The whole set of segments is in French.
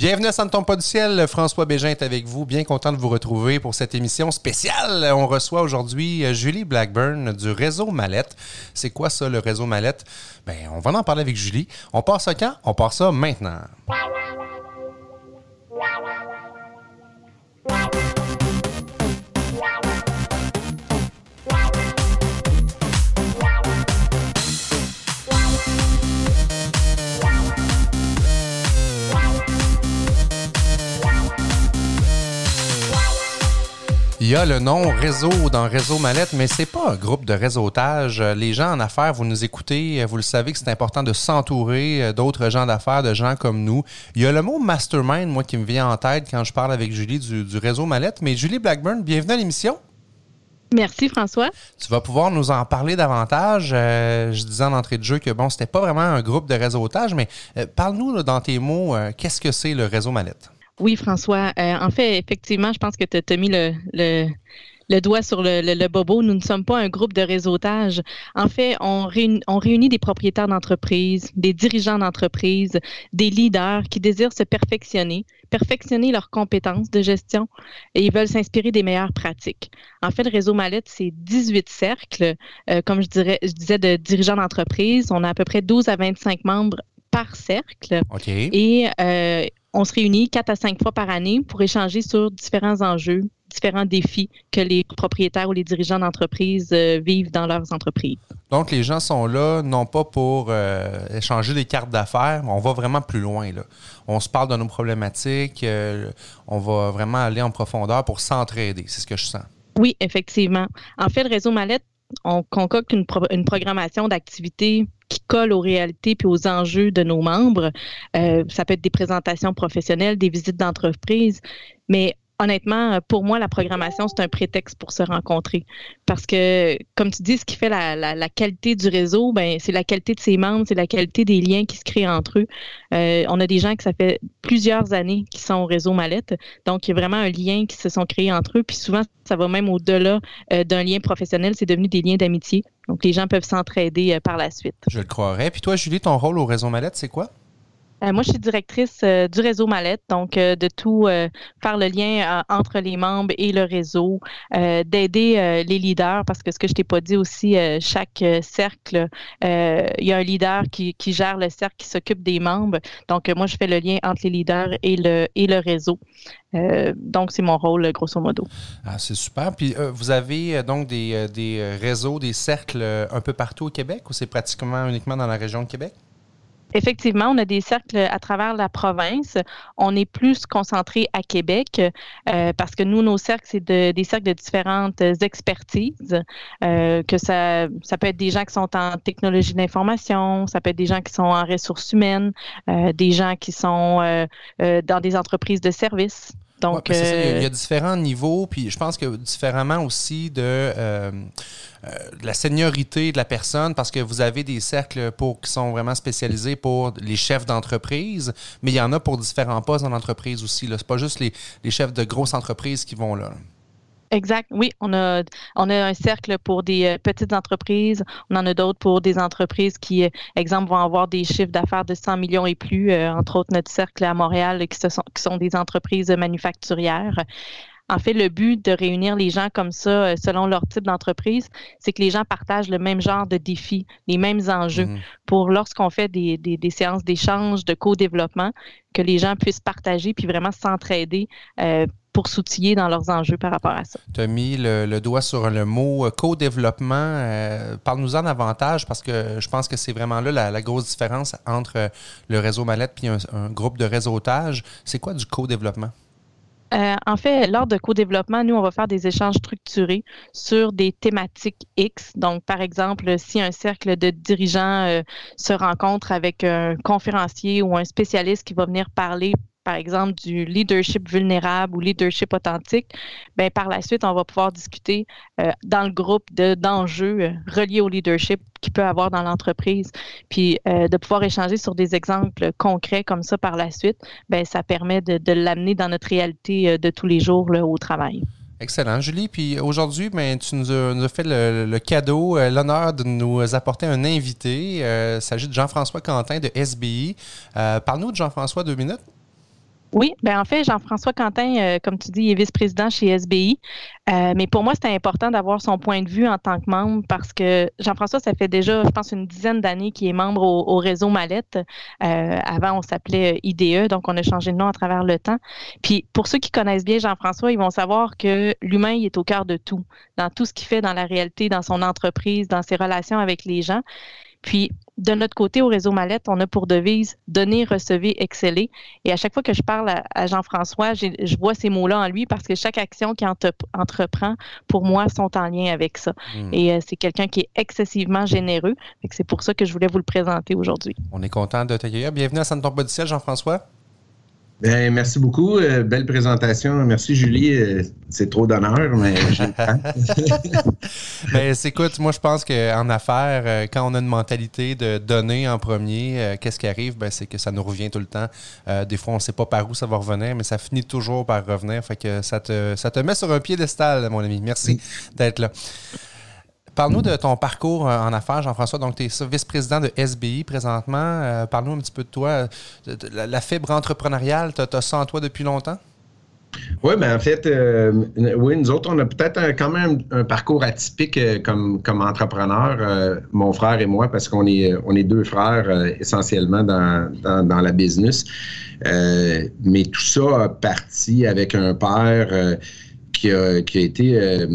Bienvenue à Ça ne tombe pas du ciel. François Bégin est avec vous. Bien content de vous retrouver pour cette émission spéciale. On reçoit aujourd'hui euh, Julie Blackburn du réseau Mallette. C'est quoi ça, le réseau Mallette? Ben, on va en parler avec Julie. On part ça quand? On part ça maintenant. Il y a le nom réseau dans Réseau Mallette, mais c'est pas un groupe de réseautage. Les gens en affaires, vous nous écoutez, vous le savez que c'est important de s'entourer d'autres gens d'affaires, de gens comme nous. Il y a le mot mastermind, moi, qui me vient en tête quand je parle avec Julie du, Réseau Mallette. Mais Julie Blackburn, bienvenue à l'émission. Merci François. Tu vas pouvoir nous en parler davantage. Euh, je disais en entrée de jeu que bon, c'était pas vraiment un groupe de réseautage, mais euh, parle-nous dans tes mots, euh, qu'est-ce que c'est le réseau Mallette? Oui, François. Euh, en fait, effectivement, je pense que tu as, mis le, le, doigt sur le, bobo. Nous ne sommes pas un groupe de réseautage. En fait, on réunit, on réunit des propriétaires d'entreprise, des dirigeants d'entreprise, des leaders qui désirent se perfectionner, perfectionner leurs compétences de gestion et ils veulent s'inspirer des meilleures pratiques. En fait, le réseau Mallette, c'est 18 cercles, euh, comme je, dirais, je disais, de dirigeants d'entreprise. On a à peu près 12 à 25 membres par cercle. OK. Et euh, on se réunit quatre à cinq fois par année pour échanger sur différents enjeux, différents défis que les propriétaires ou les dirigeants d'entreprise euh, vivent dans leurs entreprises. Donc, les gens sont là non pas pour euh, échanger des cartes d'affaires, mais on va vraiment plus loin. Là. On se parle de nos problématiques, euh, on va vraiment aller en profondeur pour s'entraider. C'est ce que je sens. Oui, effectivement. En fait, le réseau Mallette, on concocte une, une programmation d'activités qui colle aux réalités puis aux enjeux de nos membres. Euh, ça peut être des présentations professionnelles, des visites d'entreprise, mais honnêtement, pour moi, la programmation, c'est un prétexte pour se rencontrer. Parce que, comme tu dis, ce qui fait la, qualité du réseau, ben, c'est la qualité de ses membres, c'est la qualité des liens qui se créent entre eux. Euh, on a des gens qui, ça fait plusieurs années qui sont au réseau Mallette. Donc, il y a vraiment un lien qui se sont créés entre eux. Puis souvent, ça va même au-delà euh, d'un lien professionnel. C'est devenu des liens d'amitié. Donc, les gens peuvent s'entraider euh, par la suite. Je le croirais. Puis toi, Julie, ton rôle au réseau Mallette, c'est quoi? Euh, moi, je suis directrice euh, du réseau Mallette, donc euh, de tout faire le lien entre les membres et le réseau, d'aider les leaders, parce que ce que je t'ai pas dit aussi, chaque cercle, il y a un leader qui, qui gère le cercle, qui s'occupe des membres. Donc, moi, je fais le lien entre les leaders et le, et le réseau. donc, c'est mon rôle, grosso modo. Ah, c'est super. Puis, vous avez donc des, des réseaux, des cercles un peu partout au Québec ou c'est pratiquement uniquement dans la région de Québec? Effectivement, on a des cercles à travers la province. On est plus concentré à Québec euh, parce que nous, nos cercles, c'est des cercles de différentes expertises. Euh, que ça, ça peut être des gens qui sont en technologie d'information, ça peut être des gens qui sont en ressources humaines, euh, des gens qui sont dans des entreprises de services. Donc, il, y a, différents niveaux, puis je pense que différemment aussi de euh, la seniorité de la personne, parce que vous avez des cercles pour, qui sont vraiment spécialisés pour les chefs d'entreprise, mais il y en a pour différents postes dans l'entreprise aussi. Ce n'est pas juste les, les chefs de grosses entreprises qui vont là. Exact. Oui, on a, on a un cercle pour des euh, petites entreprises. On en a d'autres pour des entreprises qui, euh, exemple, vont avoir des chiffres d'affaires de 100 millions et plus. entre autres, notre cercle à Montréal, qui, sont, qui sont des entreprises manufacturières. En fait, le but de réunir les gens comme ça, euh, selon leur type d'entreprise, c'est que les gens partagent le même genre de défis, les mêmes enjeux, mhm. pour lorsqu'on fait des, séances d'échange, de co-développement, que les gens puissent partager puis vraiment s'entraider. Euh, pour s'outiller dans leurs enjeux par rapport à ça. Tu as mis le, doigt sur le mot euh, co-développement. Parle-nous-en davantage parce que je pense que c'est vraiment là la, grosse différence entre le réseau Mallette et un groupe de réseautage. C'est quoi du co-développement? Euh, en fait, lors de co-développement, nous, on va faire des échanges structurés sur des thématiques X. Donc, par exemple, si un cercle de dirigeants euh, se rencontre avec un conférencier ou un spécialiste qui va venir parler par exemple, du leadership vulnérable ou leadership authentique, ben, par la suite, on va pouvoir discuter euh, dans le groupe d'enjeux euh, reliés au leadership qu'il peut avoir dans l'entreprise. Puis euh, de pouvoir échanger sur des exemples concrets comme ça par la suite, ben, ça permet de, l'amener dans notre réalité de tous les jours au travail. Excellent, Julie. Puis aujourd'hui, ben, tu nous as, fait le, cadeau, l'honneur de nous apporter un invité. il s'agit de Jean-François Quentin de SBI. Parle-nous de Jean-François deux minutes. Oui, ben en fait, Jean-François Quentin, euh, comme tu dis, est vice-président chez SBI. Euh, mais pour moi, c'était important d'avoir son point de vue en tant que membre parce que Jean-François, ça fait déjà, je pense, une dizaine d'années qu'il est membre au, réseau Mallette. Euh, avant, on s'appelait IDE, donc on a changé de nom à travers le temps. Puis pour ceux qui connaissent bien Jean-François, ils vont savoir que l'humain, il est au cœur de tout, dans tout ce qu'il fait dans la réalité, dans son entreprise, dans ses relations avec les gens. Puis, de notre côté, au réseau Mallette, on a pour devise donner, recevoir, exceller. Et à chaque fois que je parle à, Jean-François, je vois ces mots-là en lui parce que chaque action qu'il entreprend, pour moi, sont en lien avec ça. Hmm. Et euh, c'est quelqu'un qui est excessivement généreux. C'est pour ça que je voulais vous le présenter aujourd'hui. On est content de t'accueillir. Bienvenue à Saint Tombe du Ciel, Jean-François. Ben, merci beaucoup. Euh, belle présentation. Merci, Julie. Euh, c'est trop d'honneur, mais Mais écoute, moi, je pense qu'en affaires, euh, quand on a une mentalité de donner en premier, qu'est-ce qui arrive? Ben, c'est que ça nous revient tout le temps. des fois, on ne sait pas par où ça va revenir, mais ça finit toujours par revenir. Fait que ça te, ça te met sur un piédestal, mon ami. Merci d'être là. Parle-nous de ton parcours euh, en affaires, Jean-François. Donc, tu es vice-président de SBI présentement. Euh, parle-nous un petit peu de toi. La, fibre entrepreneuriale, tu as, ça en toi depuis longtemps? Oui, ben en fait, euh, oui, nous autres, on a peut-être quand même un parcours atypique comme, entrepreneur, mon frère et moi, parce qu'on est, on est deux frères essentiellement dans, dans, la business. mais tout ça a parti avec un père qui, a, qui a été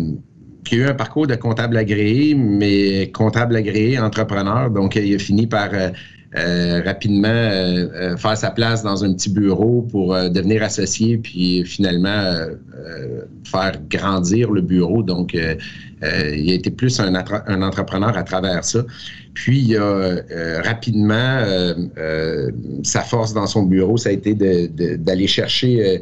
qui a eu un parcours de comptable agréé, mais comptable agréé, entrepreneur. Donc, il a fini par euh, euh, rapidement euh, faire sa place dans un petit bureau pour devenir associé, puis finalement faire grandir le bureau. Donc, il a été plus un, un, entrepreneur à travers ça. Puis, il a rapidement, sa force dans son bureau, ça a été d'aller chercher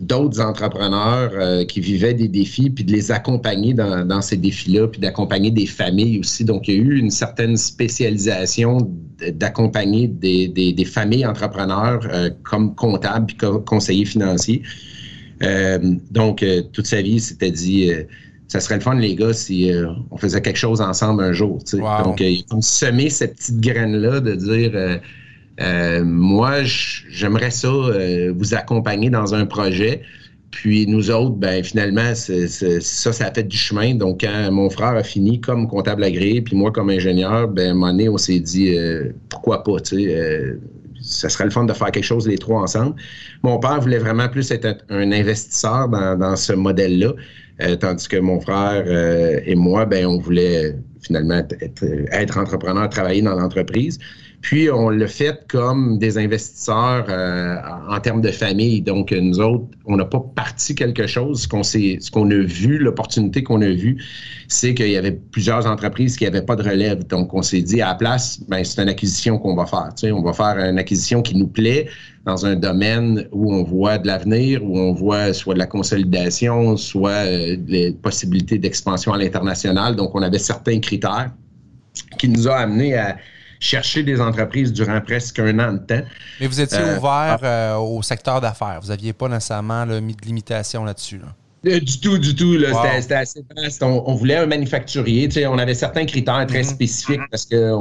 d'autres entrepreneurs euh, qui vivaient des défis, puis de les accompagner dans, ces défis-là, puis d'accompagner des familles aussi. Donc, il y a eu une certaine spécialisation d'accompagner des, familles entrepreneurs euh, comme comptable puis comme conseiller financier. Euh, donc, toute sa vie, c'était dit, ça serait le fun, les gars, si on faisait quelque chose ensemble un jour. Donc, il a semé cette petite graine-là de dire euh, moi, j'aimerais ça euh, vous accompagner dans un projet. Puis nous autres, ben finalement, ça, ça a fait du chemin. Donc, quand mon frère a fini comme comptable agréé, puis moi comme ingénieur, ben moment donné, on s'est dit euh, pourquoi pas, tu sais, ça serait le fun de faire quelque chose les trois ensemble. Mon père voulait vraiment plus être un investisseur dans, ce modèle-là, tandis que mon frère et moi, ben on voulait finalement être, être entrepreneur, travailler dans l'entreprise. Puis, on l'a fait comme des investisseurs euh, en termes de famille. Donc, nous autres, on n'a pas parti quelque chose. Ce qu'on, qu'on a vu, l'opportunité qu'on a vue, c'est qu'il y avait plusieurs entreprises qui n'avaient pas de relève. Donc, on s'est dit, à la place, ben, c'est une acquisition qu'on va faire. Tu sais, on va faire une acquisition qui nous plaît dans un domaine où on voit de l'avenir, où on voit soit de la consolidation, soit euh, des possibilités d'expansion à l'international. Donc, on avait certains critères qui nous ont amenés à chercher des entreprises durant presque un an de temps. Mais vous étiez euh, ouvert euh, au secteur d'affaires. Vous n'aviez pas nécessairement mis de limitation là-dessus. Euh, du tout, du tout. C'était assez vaste. On, voulait un manufacturier. on avait certains critères très mhm. spécifiques parce que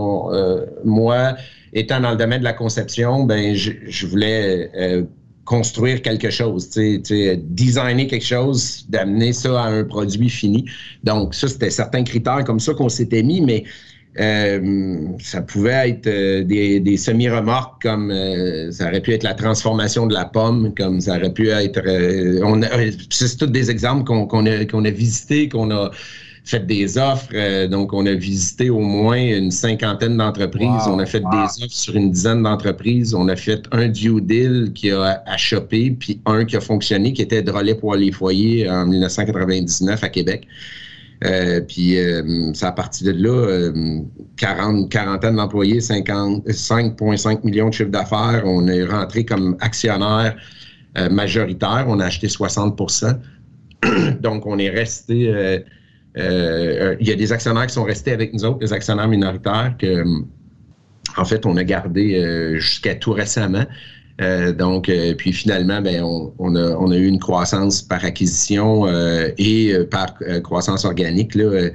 moi, étant dans le domaine de la conception, ben, je, voulais construire quelque chose, designer quelque chose, d'amener ça à un produit fini. Donc, ça, c'était certains critères comme ça qu'on s'était mis, mais euh, ça pouvait être euh, des, semi-remorques comme euh, ça aurait pu être la transformation de la pomme, comme ça aurait pu être. on c'est tous des exemples qu'on a, qu'on a visités, qu'on a fait des offres. donc, on a visité au moins une cinquantaine d'entreprises. on a fait des offres sur une dizaine d'entreprises. On a fait un due deal qui a achoppé, puis un qui a fonctionné, qui était Drolet pour les foyers en 1999 à Québec. Euh, puis euh, ça a parti de là, 40, euh, quarantaine d'employés, 5,5 millions de chiffres d'affaires. On est rentré comme actionnaire majoritaire. On a acheté 60% Donc, on est resté. Il y a des actionnaires qui sont restés avec nous autres, des actionnaires minoritaires que, en fait, on a gardé jusqu'à tout récemment. Euh, donc, euh, puis finalement, ben, on, a, eu une croissance par acquisition euh, et par croissance organique. Là,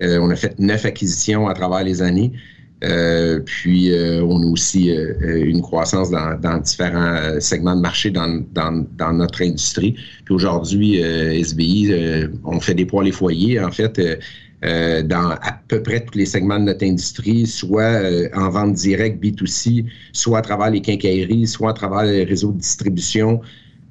on a fait neuf acquisitions à travers les années. Euh, puis, euh, on a aussi euh, une croissance dans, différents segments de marché dans, dans, notre industrie. Puis aujourd'hui, SBI, on fait des poils et foyers, en fait, dans à peu près tous les segments de notre industrie, soit en vente directe, B2C, soit à travers les quincailleries, soit à travers les réseaux de distribution.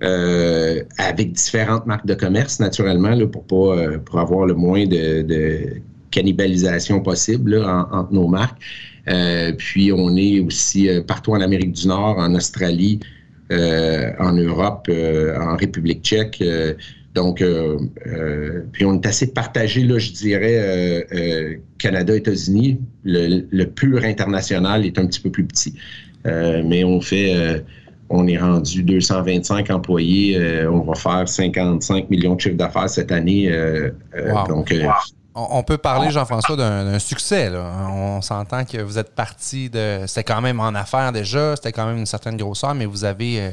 avec différentes marques de commerce, naturellement, là, pour pas pour avoir le moins de cannibalisation possible entre nos marques. Euh, puis on est aussi euh, partout en Amérique du Nord, en Australie, euh, en Europe, en République tchèque. Donc, puis on est assez partagé, là, je dirais, Canada, États-Unis. Le, le, pur international est un petit peu plus petit. mais on fait on est rendu 225 employés. on va faire 55 millions de chiffres d'affaires cette année. Donc, on peut parler, Jean-François, d'un succès. On s'entend que vous êtes parti de. C'était quand même en affaires déjà, c'était quand même une certaine grosseur, mais vous avez euh,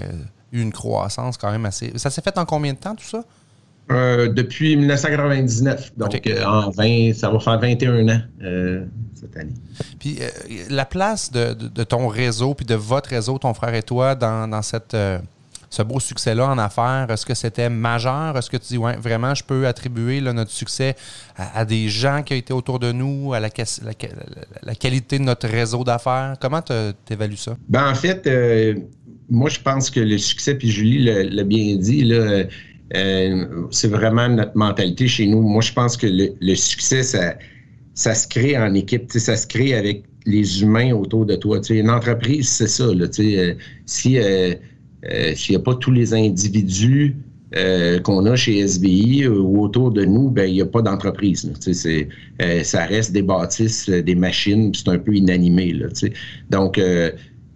eu une croissance quand même assez. Ça s'est fait en combien de temps, tout ça? Euh, depuis 1999. Donc, euh, en 20, ça va faire 21 ans cette année. Puis, la place de, ton réseau, puis de votre réseau, ton frère et toi, dans cette ce beau succès-là en affaires, est-ce que c'était majeur? Est-ce que tu dis, ouais, vraiment, je peux attribuer notre succès à, des gens qui ont été autour de nous, à la, la, qualité de notre réseau d'affaires? Comment tu évalues ça? Ben, en fait, euh, moi, je pense que le succès, puis Julie l'a bien dit, là, euh, c'est vraiment notre mentalité chez nous. Moi, je pense que le, succès, ça, se crée en équipe, ça se crée avec les humains autour de toi. une entreprise, c'est ça. Là, euh, si euh, s'il n'y a pas tous les individus qu'on a chez SBI ou autour de nous, ben il n'y a pas d'entreprise. Ça reste des bâtisses, des machines, c'est un peu inanimé. Là, Donc,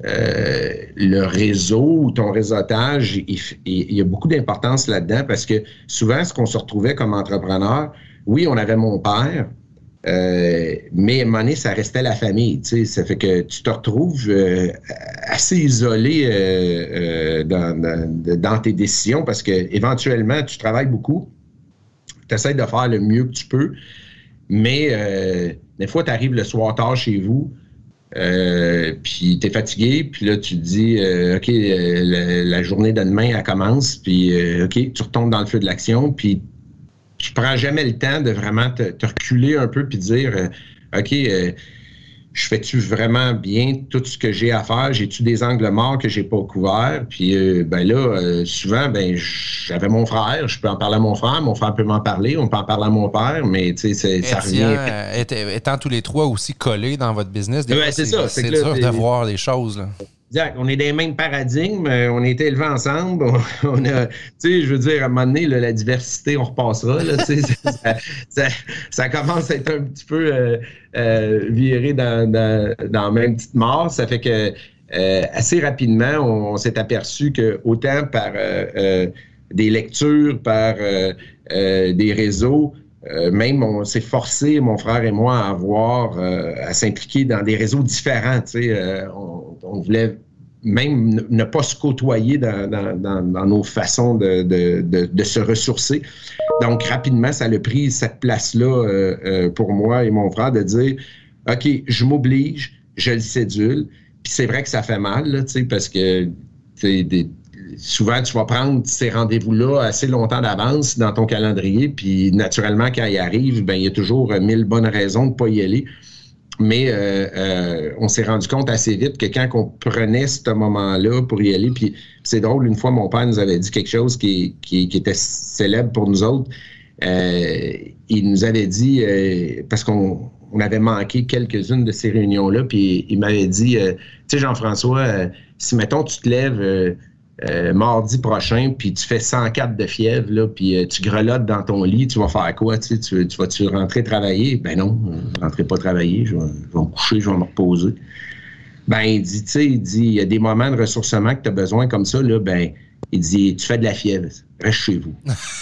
le réseau ou ton réseautage, il, y a beaucoup d'importance là-dedans parce que souvent, ce qu'on se retrouvait comme entrepreneur, oui, on avait mon père, euh, mais à un moment donné, ça restait la famille. Ça fait que tu te retrouves euh, assez isolé euh, dans, tes décisions parce que éventuellement, tu travailles beaucoup. Tu essaies de faire le mieux que tu peux. Mais des fois, tu arrives le soir tard chez vous. Puis tu es fatigué, puis là tu te dis OK, la, journée de demain elle commence, puis OK, tu retombes dans le feu de l'action, puis tu prends jamais le temps de vraiment te, reculer un peu puis dire euh, OK, euh, je fais-tu vraiment bien tout ce que j'ai à faire? J'ai-tu des angles morts que j'ai pas couverts? Puis euh, ben là, souvent, ben j'avais mon frère, je peux en parler à mon frère, mon frère peut m'en parler, on peut en parler à mon père, mais tu sais, ça revient. Étant tous les trois aussi collés dans votre business, c'est c'est dur de voir les choses. Là. On est des mêmes paradigmes, euh, on a été élevés ensemble. On, a, tu sais, je veux dire, à un moment donné, la diversité, on repassera. Là, ça, ça, commence à être un petit peu euh, euh, viré dans, dans, dans, la même petite mort. Ça fait que assez rapidement, on, s'est aperçu que autant par des lectures, par des réseaux, même on s'est forcé, mon frère et moi, à avoir, à s'impliquer dans des réseaux différents. Tu sais, on voulait même ne pas se côtoyer dans, nos façons de, se ressourcer. Donc, rapidement, ça a pris cette place-là euh, euh, pour moi et mon frère de dire OK, je m'oblige, je le sédule. Puis c'est vrai que ça fait mal, là, parce que souvent, tu vas prendre ces rendez-vous-là assez longtemps d'avance dans ton calendrier. Puis naturellement, quand il arrive, ben, il y a toujours mille bonnes raisons de ne pas y aller. Mais euh, euh, on s'est rendu compte assez vite que quand on prenait ce moment-là pour y aller, puis c'est drôle, une fois mon père nous avait dit quelque chose qui, était célèbre pour nous autres. Euh, il nous avait dit, parce qu'on on avait manqué quelques-unes de ces réunions-là, puis il m'avait dit, tu sais Jean-François, si mettons tu te lèves euh, mardi prochain, puis tu fais 104 de fièvre, là, puis euh, tu grelottes dans ton lit, tu vas faire quoi? Tu, tu, vas-tu rentrer travailler? Ben non, je ne rentrerai pas travailler, je vais, me coucher, je vais me reposer. Ben, il dit, tu sais, il dit, il y a des moments de ressourcement que tu as besoin comme ça, là, ben, il dit, tu fais de la fièvre, reste chez vous.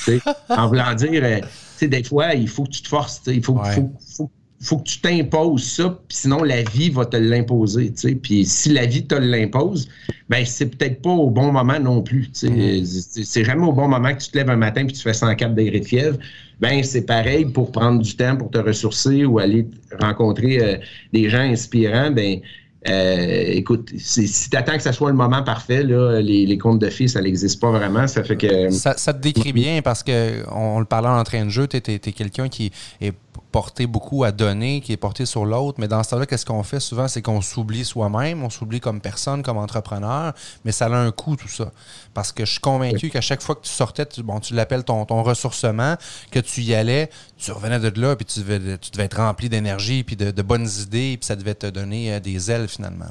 en voulant dire, euh, tu sais, des fois, il faut que tu te forces, il faut, faut, faut que tu t'imposes ça, sinon la vie va te l'imposer. Puis si la vie te l'impose, ben c'est peut-être pas au bon moment non plus. Mm-hmm. C'est jamais au bon moment que tu te lèves un matin et tu fais 104 degrés de fièvre. Ben c'est pareil pour prendre du temps pour te ressourcer ou aller rencontrer euh, des gens inspirants. Ben euh, écoute, si tu attends que ce soit le moment parfait, là, les, les contes de filles, ça n'existe pas vraiment. Ça fait que. Ça, te décrit bien parce que on le parlait en train de jeu, tu es, quelqu'un qui est porté beaucoup à donner, qui est porté sur l'autre. Mais dans ce temps-là, qu'est-ce qu'on fait souvent? C'est qu'on s'oublie soi-même, on s'oublie comme personne, comme entrepreneur, mais ça a un coût, tout ça. Parce que je suis convaincu qu'à chaque fois que tu sortais, tu, bon, tu l'appelles ton, ton ressourcement, que tu y allais, tu revenais de là, puis tu devais, tu devais être rempli d'énergie, puis de, bonnes idées, puis ça devait te donner euh, des ailes finalement.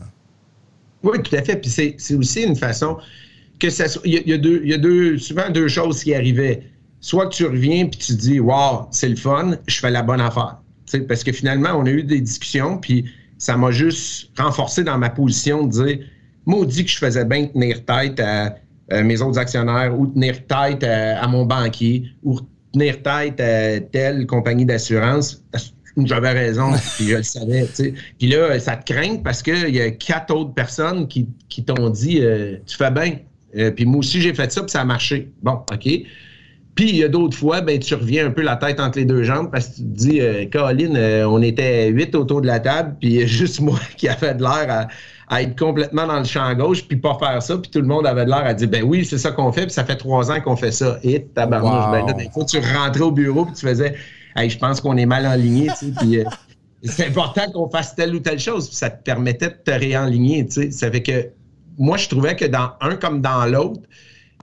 Oui, tout à fait. Puis c'est aussi une façon que ça Il y, a, deux, il y a deux, souvent deux choses qui arrivaient soit que tu reviens puis tu dis Wow, c'est le fun, je fais la bonne affaire. parce que finalement, on a eu des discussions, puis ça m'a juste renforcé dans ma position de dire Maudit que je faisais bien tenir tête à, mes autres actionnaires ou tenir tête à, mon banquier ou tenir tête à telle compagnie d'assurance. J'avais raison, puis je le savais. Puis là, ça te craint parce qu'il y a quatre autres personnes qui, t'ont dit euh, Tu fais bien. Euh, puis moi aussi, j'ai fait ça, puis ça a marché. Bon, OK. Puis il y a d'autres fois, ben, tu reviens un peu la tête entre les deux jambes parce que tu te dis, euh, Caroline, euh, on était huit autour de la table, puis il y a juste moi qui a fait de l'air à, être complètement dans le champ gauche, puis pas faire ça, puis tout le monde avait de l'air à dire, ben oui, c'est ça qu'on fait, puis ça fait trois ans qu'on fait ça. Et tabarnouche, ben là, des fois, tu rentrais au bureau, puis tu faisais, hey, je pense qu'on est mal enligné, tu sais, puis... Euh, c'est important qu'on fasse telle ou telle chose, puis ça te permettait de te réaligner, tu sais. Ça fait que moi, je trouvais que dans un comme dans l'autre,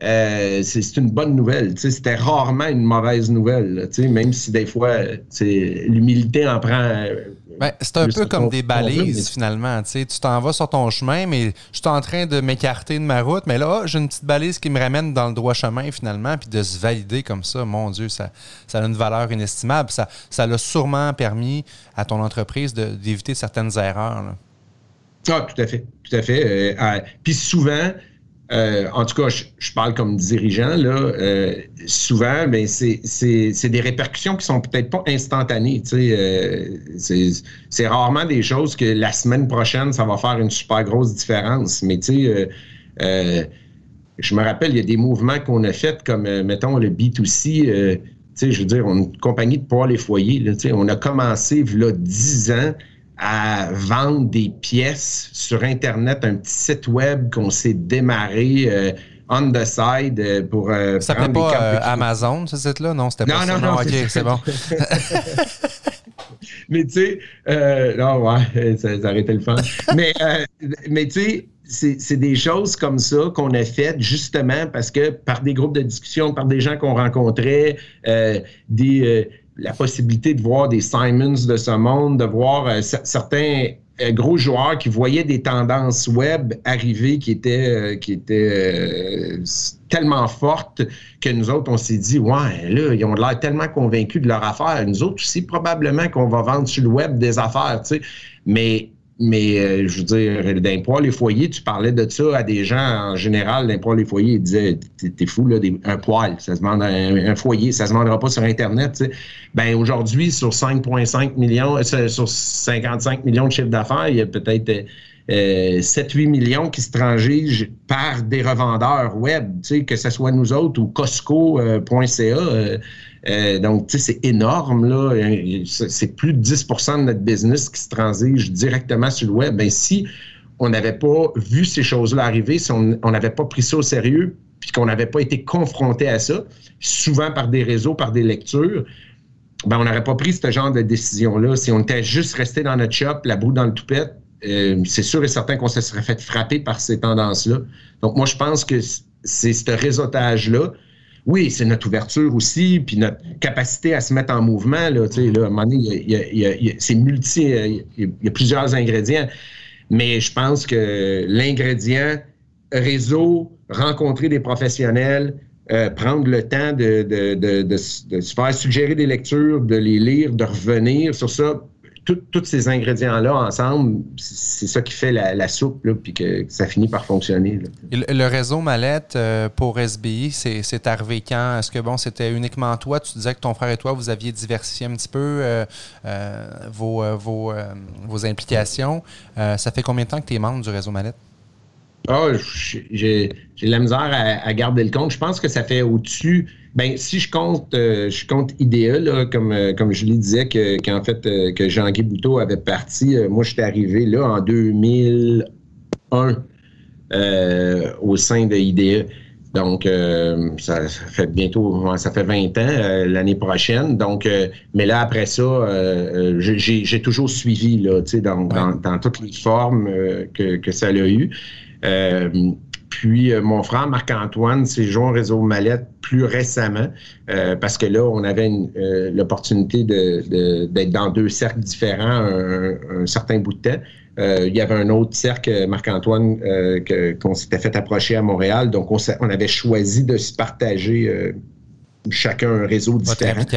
euh, c'est une bonne nouvelle. C'était rarement une mauvaise nouvelle, même si des fois, l'humilité en prend. Euh, ben, c'est un peu comme des balises, finalement. Tu t'en vas sur ton chemin, mais je suis en train de m'écarter de ma route, mais là, j'ai une petite balise qui me ramène dans le droit chemin, finalement, puis de se valider comme ça, mon Dieu, ça, ça a une valeur inestimable. Ça, ça l'a sûrement permis à ton entreprise d'éviter certaines erreurs. Ah, tout à fait, tout à fait. Euh, puis souvent, euh, en tout cas, je, parle comme dirigeant, là, euh, souvent, ben, c'est des répercussions qui sont peut-être pas instantanées. Euh, c'est rarement des choses que la semaine prochaine, ça va faire une super grosse différence. Mais je me rappelle, il y a des mouvements qu'on a faits comme, mettons, le B2C. je veux dire, une compagnie de poils et foyers. On a commencé, il y a 10 ans, à vendre des pièces sur Internet, un petit site web qu'on s'est démarré euh, on the side euh, pour euh, ça prendre pas euh, Amazon, ce site-là? Non, c'était pas non, ça. Non, non, OK, c'est bon. mais tu sais, non, ouais, ça, ça arrêtait le fun. mais mais tu sais, c'est des choses comme ça qu'on a faites justement parce que par des groupes de discussion, par des gens qu'on rencontrait, des la possibilité de voir des Simons de ce monde, de voir euh, certains euh, gros joueurs qui voyaient des tendances web arriver qui étaient, euh, qui étaient tellement fortes que nous autres, on s'est dit, ouais, là, ils ont l'air tellement convaincus de leur affaire. Nous autres aussi, probablement qu'on va vendre sur le web des affaires, tu sais. Mais mais euh, je veux dire, poil les foyers, tu parlais de ça à des gens en général, poil les foyers, ils disaient T'es fou, là, un poil, ça se demande un, foyer, ça se demandera pas sur Internet. Tu Ben aujourd'hui, sur 5,5 millions, euh, sur 55 millions de chiffres d'affaires, il y a peut-être. 7-8 euh, millions qui se transigent par des revendeurs web, que ce soit nous autres ou Costco.ca. Euh, donc, tu sais, c'est énorme. C'est plus de 10% de notre business qui se transige directement sur le web. Ben, si on n'avait pas vu ces choses-là arriver, si on n'avait pas pris ça au sérieux, puis qu'on n'avait pas été confronté à ça, souvent par des réseaux, par des lectures, ben, on n'aurait pas pris ce genre de décision-là. Si on était juste resté dans notre shop, la boue dans le toupette, euh, c'est sûr et certain qu'on se serait fait frapper par ces tendances-là. Donc, moi, je pense que c'est ce réseautage-là oui, c'est notre ouverture aussi, puis notre capacité à se mettre en mouvement. Là, là, à un moment donné, multi, il y, a plusieurs ingrédients. Mais je pense que l'ingrédient réseau, rencontrer des professionnels, euh, prendre le temps de, de, de, se faire suggérer des lectures, de les lire, de revenir sur ça, tous ces ingrédients-là ensemble, c'est ça qui fait la, soupe, puis que, ça finit par fonctionner. Le, réseau Mallette euh, pour SBI, c'est arrivé quand? Est-ce que bon, c'était uniquement toi? Tu disais que ton frère et toi, vous aviez diversifié un petit peu euh, euh, vos, vos, vos, implications. ça fait combien de temps que tu es membre du réseau Mallette? Ah, j'ai la misère à, garder le compte. Je pense que ça fait au-dessus. Ben, si je compte, euh, je compte IDEA, comme, euh, comme je lui disais, qu'en fait, euh, que Jean-Guy Bouteau avait parti. moi, j'étais arrivé là en 2001 au sein de IDEA. Donc, ça, fait bientôt, ça fait 20 ans l'année prochaine. Donc, mais là, après ça, j'ai toujours suivi là, dans, dans, dans, toutes les formes que, que ça a eu. Euh, puis euh, mon frère Marc-Antoine s'est joint au réseau Mallette plus récemment euh, parce que là, on avait l'opportunité d'être dans deux cercles différents un, certain bout de temps. il y avait un autre cercle, Marc-Antoine, qu'on s'était fait approcher à Montréal. Donc, on, on avait choisi de se partager chacun un réseau différent. Votre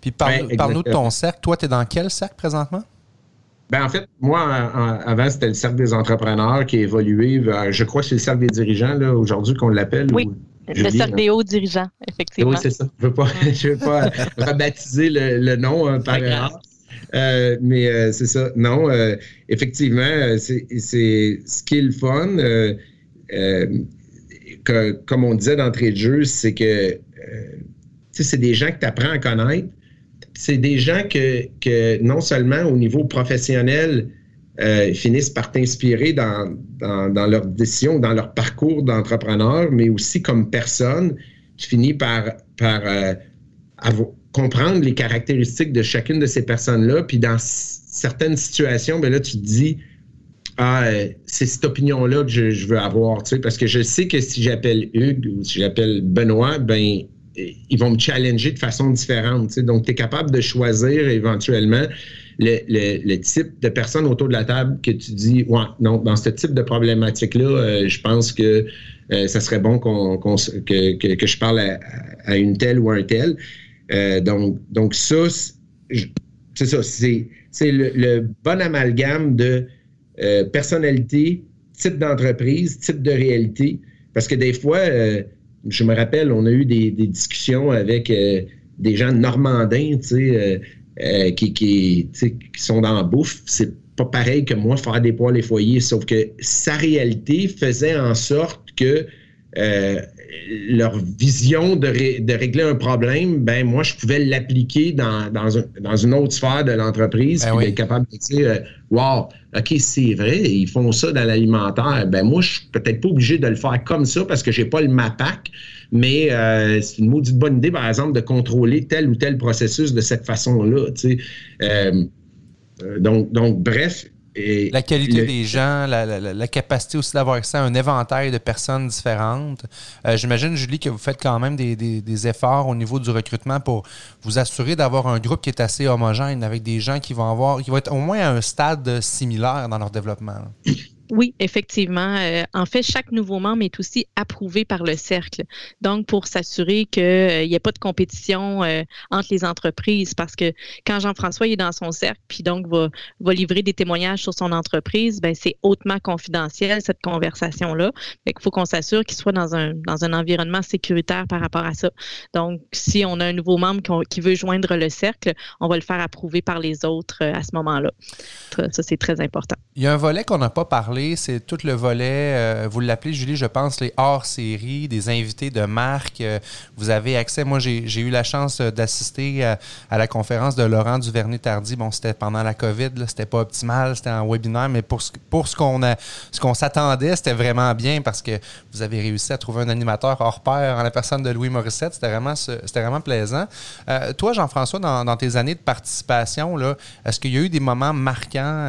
Puis parle-nous de ton cercle. Toi, tu es dans quel cercle présentement? Ben, en fait, moi, avant, c'était le cercle des entrepreneurs qui a évolué je crois que c'est le cercle des dirigeants, là, aujourd'hui, qu'on l'appelle. Oui. le cercle des hauts dirigeants, effectivement. Oui, c'est ça. Je ne veux pas, veux pas rebaptiser le, nom hein, par erreur. Euh, mais euh, c'est ça. Non, euh, effectivement, c'est ce qui est le fun. Que, comme on disait d'entrée de jeu, c'est que c'est des gens que tu apprends à connaître, c'est des gens que, non seulement au niveau professionnel, euh, finissent par t'inspirer dans, dans, leurs décisions, dans leur parcours d'entrepreneur, mais aussi comme personne, tu finis par, euh, comprendre les caractéristiques de chacune de ces personnes-là. Puis dans certaines situations, ben là, tu te dis, ah, euh, c'est cette opinion-là que je, veux avoir, tu parce que je sais que si j'appelle Hugues ou si j'appelle Benoît, ben ils vont me challenger de façon différente. Donc, tu es capable de choisir éventuellement le, type de personne autour de la table que tu dis, ouais, non, dans ce type de problématique-là, euh, je pense que euh, ça serait bon qu'on, que, je parle à, une telle ou un tel. Euh, donc, donc, ça, c'est ça, c'est, le, le, bon amalgame de personnalité, type d'entreprise, type de réalité. Parce que des fois, je me rappelle, on a eu des, discussions avec euh, des gens normandins, tu sais, euh, euh, qui, qui, sont dans la bouffe. C'est pas pareil que moi faire des poils et foyers, sauf que sa réalité faisait en sorte que leur vision de, régler un problème, ben moi, je pouvais l'appliquer dans, dans, une autre sphère de l'entreprise, ben être capable de dire Wow, OK, c'est vrai, ils font ça dans l'alimentaire. Ben moi, je suis peut-être pas obligé de le faire comme ça parce que j'ai pas le MAPAC, mais euh, c'est une maudite bonne idée, par exemple, de contrôler tel ou tel processus de cette façon-là. Euh, euh, donc, donc, bref, la qualité des gens, la, capacité aussi d'avoir accès à un éventail de personnes différentes. Euh, j'imagine, Julie, que vous faites quand même des, efforts au niveau du recrutement pour vous assurer d'avoir un groupe qui est assez homogène avec des gens qui vont avoir, qui vont être au moins à un stade similaire dans leur développement. Oui, effectivement. Euh, en fait, chaque nouveau membre est aussi approuvé par le cercle. Donc, pour s'assurer qu'il n'y ait pas de compétition euh, entre les entreprises, parce que quand Jean-François est dans son cercle, puis donc va, livrer des témoignages sur son entreprise, ben c'est hautement confidentiel, cette conversation-là. Il faut qu'on s'assure qu'il soit dans un, environnement sécuritaire par rapport à ça. Donc, si on a un nouveau membre qui, veut joindre le cercle, on va le faire approuver par les autres euh, à ce moment-là. Ça, c'est très important. Il y a un volet qu'on n'a pas parlé c'est tout le volet, euh, vous l'appelez, Julie, je pense, les hors-séries, des invités de marque. Euh, vous avez accès. Moi, j'ai eu la chance euh, d'assister à, la conférence de Laurent Duvernay-Tardy. Bon, c'était pendant la COVID, c'était pas optimal, c'était en webinaire, mais pour ce, pour ce qu'on qu'on s'attendait, c'était vraiment bien parce que vous avez réussi à trouver un animateur hors pair en la personne de Louis Morissette. C'était vraiment, vraiment plaisant. toi, Jean-François, dans, tes années de participation, est-ce qu'il y a eu des moments marquants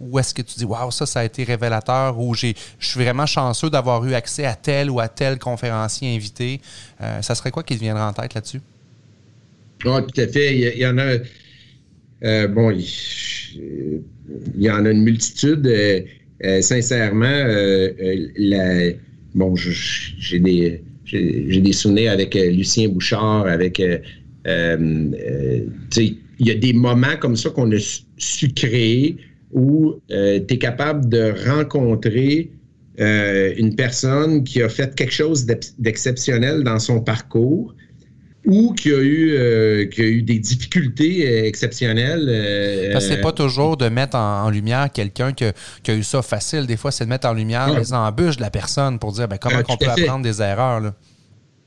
où est-ce que tu dis, waouh, ça, ça a été révélateur ou je suis vraiment chanceux d'avoir eu accès à tel ou à tel conférencier invité. Euh, ça serait quoi qui te viendrait en tête là-dessus? Oui, tout à fait. Il y, en a. Euh, bon, il, y en a une multitude. Euh, sincèrement, bon, j'ai des, j'ai des souvenirs avec Lucien Bouchard, avec. il y a des moments comme ça qu'on a su, créer où tu es capable de rencontrer une personne qui a fait quelque chose d'exceptionnel dans son parcours ou qui a eu, euh, qui a eu des difficultés euh, exceptionnelles. Euh, Parce que c'est pas toujours de mettre en, lumière quelqu'un qui, qui, a eu ça facile. Des fois, c'est de mettre en lumière les embûches de la personne pour dire ben, comment on peut apprendre des erreurs. Là.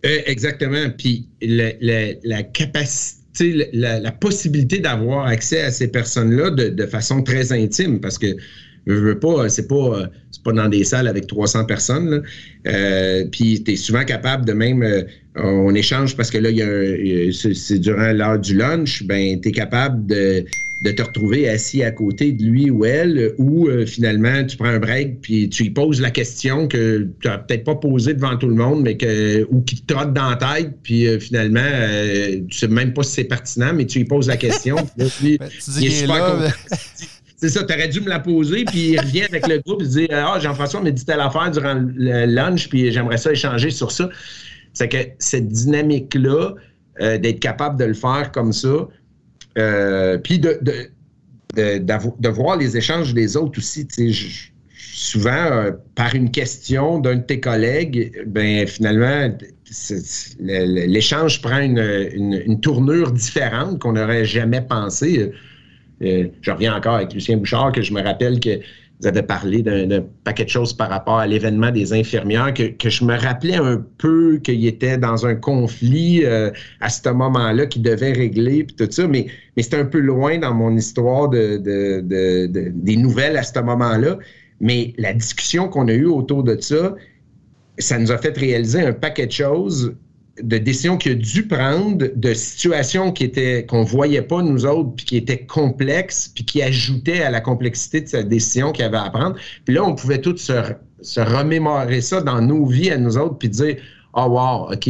exactement. Puis la, capacité, la, possibilité d'avoir accès à ces personnes-là de, façon très intime. Parce que je veux pas, c'est pas, pas dans des salles avec 300 personnes. Euh, puis tu es souvent capable de même, euh, on échange parce que là, c'est durant l'heure du lunch, ben tu es capable de, te retrouver assis à côté de lui ou elle, ou euh, finalement tu prends un break puis tu lui poses la question que tu n'as peut-être pas posée devant tout le monde, mais que ou qui te trotte dans la tête, puis finalement tu sais même pas si c'est pertinent, mais tu lui poses la question. puis, ben, il est super c'est ça, tu aurais dû me la poser, puis il revient avec le groupe, il dit Ah, Jean-François m'a dit telle affaire durant le lunch, puis j'aimerais ça échanger sur ça. C'est que cette dynamique-là, euh, d'être capable de le faire comme ça, euh, puis de, de, voir les échanges des autres aussi, souvent, euh, par une question d'un de tes collègues, ben finalement, l'échange prend une, une, tournure différente qu'on n'aurait jamais pensé. Euh, je reviens encore avec Lucien Bouchard, que je me rappelle que vous avez parlé d'un paquet de choses par rapport à l'événement des infirmières, que, je me rappelais un peu qu'il était dans un conflit euh, à ce moment-là qu'il devait régler, puis tout ça, mais, mais c'était un peu loin dans mon histoire de, des nouvelles à ce moment-là. Mais la discussion qu'on a eue autour de ça, ça nous a fait réaliser un paquet de choses de décisions qu'il a dû prendre, de situations qui étaient qu'on voyait pas nous autres, puis qui étaient complexes, puis qui ajoutaient à la complexité de cette décision qu'il avait à prendre. Puis là, on pouvait tous se, remémorer ça dans nos vies à nous autres, puis dire oh wow, ok.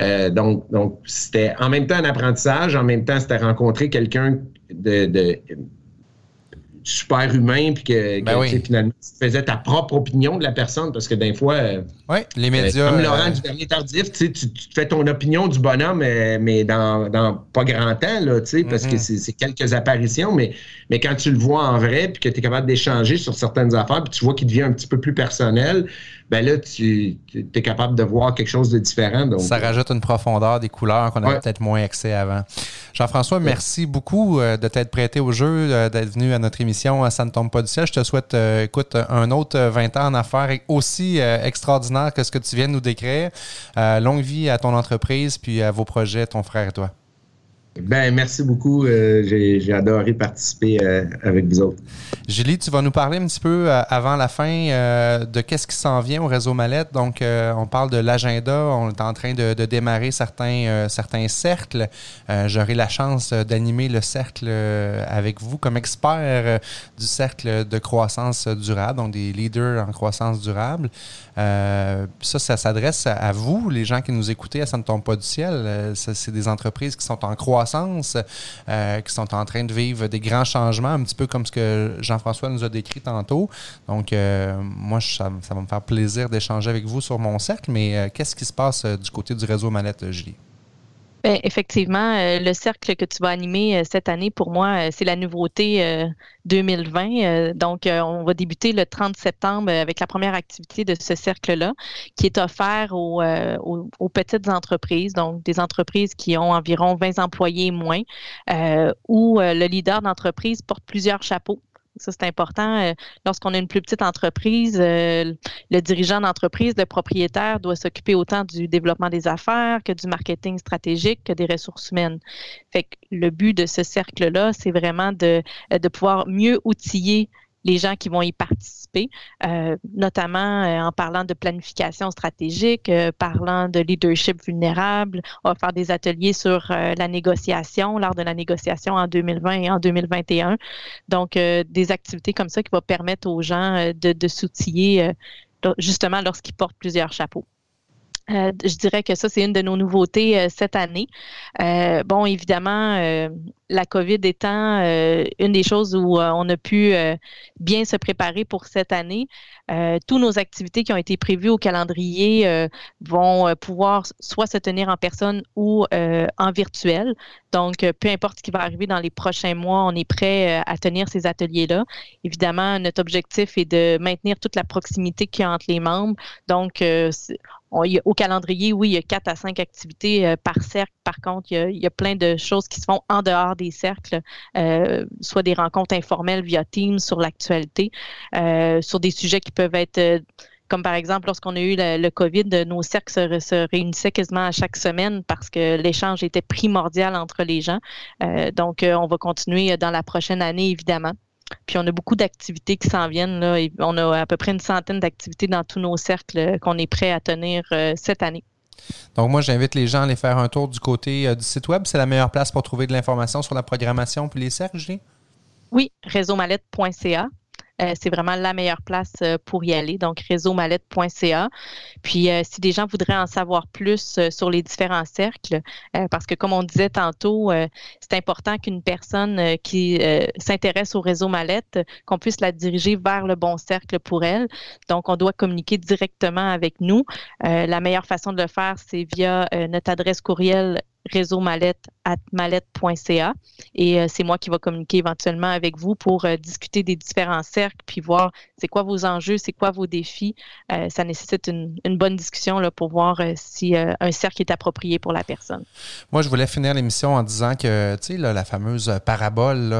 Euh, donc, donc c'était en même temps un apprentissage, en même temps c'était rencontrer quelqu'un de super humain, puis que, ben finalement, tu faisais ta propre opinion de la personne, parce que des fois, euh, oui, les médias. comme Laurent euh, du dernier tardif, tu, tu, fais ton opinion du bonhomme, mais, dans, dans, pas grand temps, là, parce que mm-hmm. c'est quelques apparitions, mais, mais quand tu le vois en vrai, puis que tu es capable d'échanger sur certaines affaires, puis tu vois qu'il devient un petit peu plus personnel, ben là, tu es capable de voir quelque chose de différent. Donc, ça rajoute une profondeur des couleurs qu'on avait peut-être moins accès avant. Jean-François, merci beaucoup euh, de t'être prêté au jeu, euh, d'être venu à notre émission Ça ne tombe pas du ciel. Je te souhaite, euh, un autre 20 ans en affaires aussi extraordinaire que ce que tu viens de nous décrire. longue vie à ton entreprise, puis à vos projets, ton frère et toi. Ben, merci beaucoup. Euh, j'ai adoré participer euh, avec vous autres. Julie, tu vas nous parler un petit peu euh, avant la fin de qu'est-ce qui s'en vient au réseau Mallette. Donc, on parle de l'agenda. On est en train de, démarrer certains, certains cercles. J'aurai la chance d'animer le cercle avec vous comme expert du cercle de croissance durable, donc des leaders en croissance durable. Ça, ça s'adresse à, vous, les gens qui nous écoutez, ça ne tombe pas du ciel. C'est des entreprises qui sont en croissance euh, qui sont en train de vivre des grands changements, un petit peu comme ce que Jean-François nous a décrit tantôt. Donc, euh, moi, ça, va me faire plaisir d'échanger avec vous sur mon cercle, mais euh, qu'est-ce qui se passe du côté du réseau Manette, Julie? Bien, effectivement, euh, le cercle que tu vas animer euh, cette année, pour moi, euh, c'est la nouveauté 2020. donc, on va débuter le 30 septembre avec la première activité de ce cercle-là, qui est offert aux, aux, petites entreprises, donc des entreprises qui ont environ 20 employés moins, où le leader d'entreprise porte plusieurs chapeaux. Ça, c'est important. Euh, lorsqu'on a une plus petite entreprise, euh, le dirigeant d'entreprise, le propriétaire doit s'occuper autant du développement des affaires que du marketing stratégique, que des ressources humaines. Fait que le but de ce cercle-là, c'est vraiment de, de pouvoir mieux outiller les gens qui vont y participer, euh, notamment euh, en parlant de planification stratégique, euh, parlant de leadership vulnérable. On va faire des ateliers sur la négociation, lors de la négociation en 2020 et en 2021. Donc, des activités comme ça qui vont permettre aux gens de, de s'outiller justement lorsqu'ils portent plusieurs chapeaux. Euh, je dirais que ça, c'est une de nos nouveautés euh, cette année. Euh, bon, évidemment, la COVID étant une des choses où on a pu bien se préparer pour cette année, toutes nos activités qui ont été prévues au calendrier vont pouvoir soit se tenir en personne ou en virtuel. Donc, peu importe ce qui va arriver dans les prochains mois, on est prêt à tenir ces ateliers-là. Évidemment, notre objectif est de maintenir toute la proximité qu'il y a entre les membres. Donc, au calendrier, oui, il y a quatre à cinq activités euh, par cercle. Par contre, il y, a, plein de choses qui se font en dehors des cercles, euh, soit des rencontres informelles via Teams sur l'actualité, euh, sur des sujets qui peuvent être comme par exemple, lorsqu'on a eu le, COVID, nos cercles se, réunissaient quasiment à chaque semaine parce que l'échange était primordial entre les gens. donc, on va continuer dans la prochaine année, évidemment. Puis on a beaucoup d'activités qui s'en viennent. Là, on a à peu près une centaine d'activités dans tous nos cercles euh, qu'on est prêt à tenir euh, cette année. Donc, moi, j'invite les gens à aller faire un tour du côté euh, du site web. C'est la meilleure place pour trouver de l'information sur la programmation puis les cercles, Julie? Oui, réseaumallette.ca. Euh, c'est vraiment la meilleure place euh, pour y aller. Donc, réseau-mallette.ca. Puis, euh, si des gens voudraient en savoir plus sur les différents cercles, parce que comme on disait tantôt, c'est important qu'une personne qui s'intéresse au réseau Mallette, qu'on puisse la diriger vers le bon cercle pour elle. Donc, on doit communiquer directement avec nous. la meilleure façon de le faire, c'est via notre adresse courriel réseau mallette at mallette.ca et euh, c'est moi qui va communiquer éventuellement avec vous pour euh, discuter des différents cercles puis voir c'est quoi vos enjeux, c'est quoi vos défis. Euh, ça nécessite une, bonne discussion là, pour voir si un cercle est approprié pour la personne. Moi, je voulais finir l'émission en disant que, tu sais, la fameuse parabole,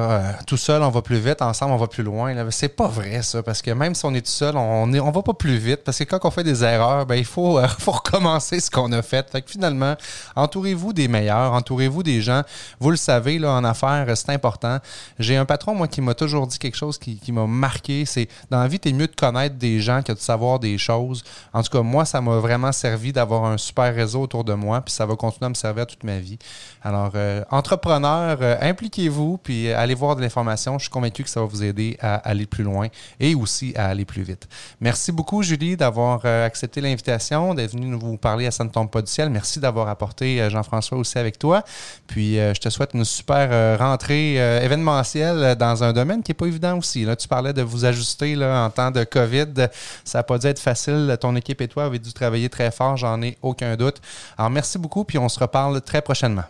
tout seul, on va plus vite, ensemble, on va plus loin. C'est pas vrai, ça, parce que même si on est tout seul, on ne on va pas plus vite, parce que quand on fait des erreurs, ben, il faut, faut recommencer ce qu'on a fait. Finalement, entourez-vous des meilleurs, entourez-vous des gens. Vous le savez, là, en affaires, c'est important. J'ai un patron, moi, qui m'a toujours dit quelque chose qui, m'a marqué. C'est dans la vie, tu es mieux de connaître des gens que de savoir des choses. En tout cas, moi, ça m'a vraiment servi d'avoir un super réseau autour de moi, puis ça va continuer à me servir toute ma vie. Alors, euh, entrepreneurs, euh, impliquez-vous, puis allez voir de l'information. Je suis convaincu que ça va vous aider à aller plus loin et aussi à aller plus vite. Merci beaucoup, Julie, d'avoir euh, accepté l'invitation, d'être venue nous parler à Ça ne tombe pas du ciel. Merci d'avoir apporté Jean-François avec toi. Puis euh, je te souhaite une super euh, rentrée euh, événementielle dans un domaine qui n'est pas évident aussi. Là, tu parlais de vous ajuster là, en temps de COVID. Ça n'a pas dû être facile. Ton équipe et toi avez dû travailler très fort, j'en ai aucun doute. Alors merci beaucoup, puis on se reparle très prochainement.